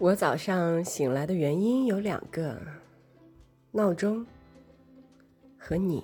我早上醒来的原因有两个闹钟和你。